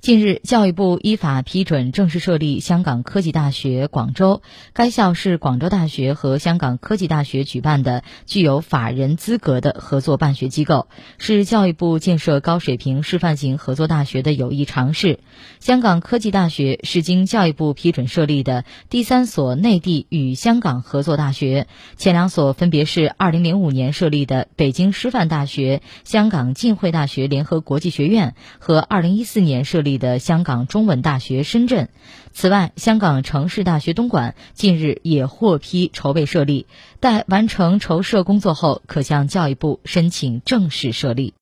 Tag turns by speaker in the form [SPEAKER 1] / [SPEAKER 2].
[SPEAKER 1] 近日，教育部依法批准正式设立香港科技大学广州。该校是广州大学和香港科技大学举办的具有法人资格的合作办学机构，是教育部建设高水平示范型合作大学的有益尝试。香港科技大学是经教育部批准设立的第三所内地与香港合作大学，前两所分别是2005年设立的北京师范大学、香港浸会大学联合国际学院和2014年设立。的香港中文大学深圳，此外，香港城市大学东莞近日也获批筹备设立，待完成筹设工作后，可向教育部申请正式设立。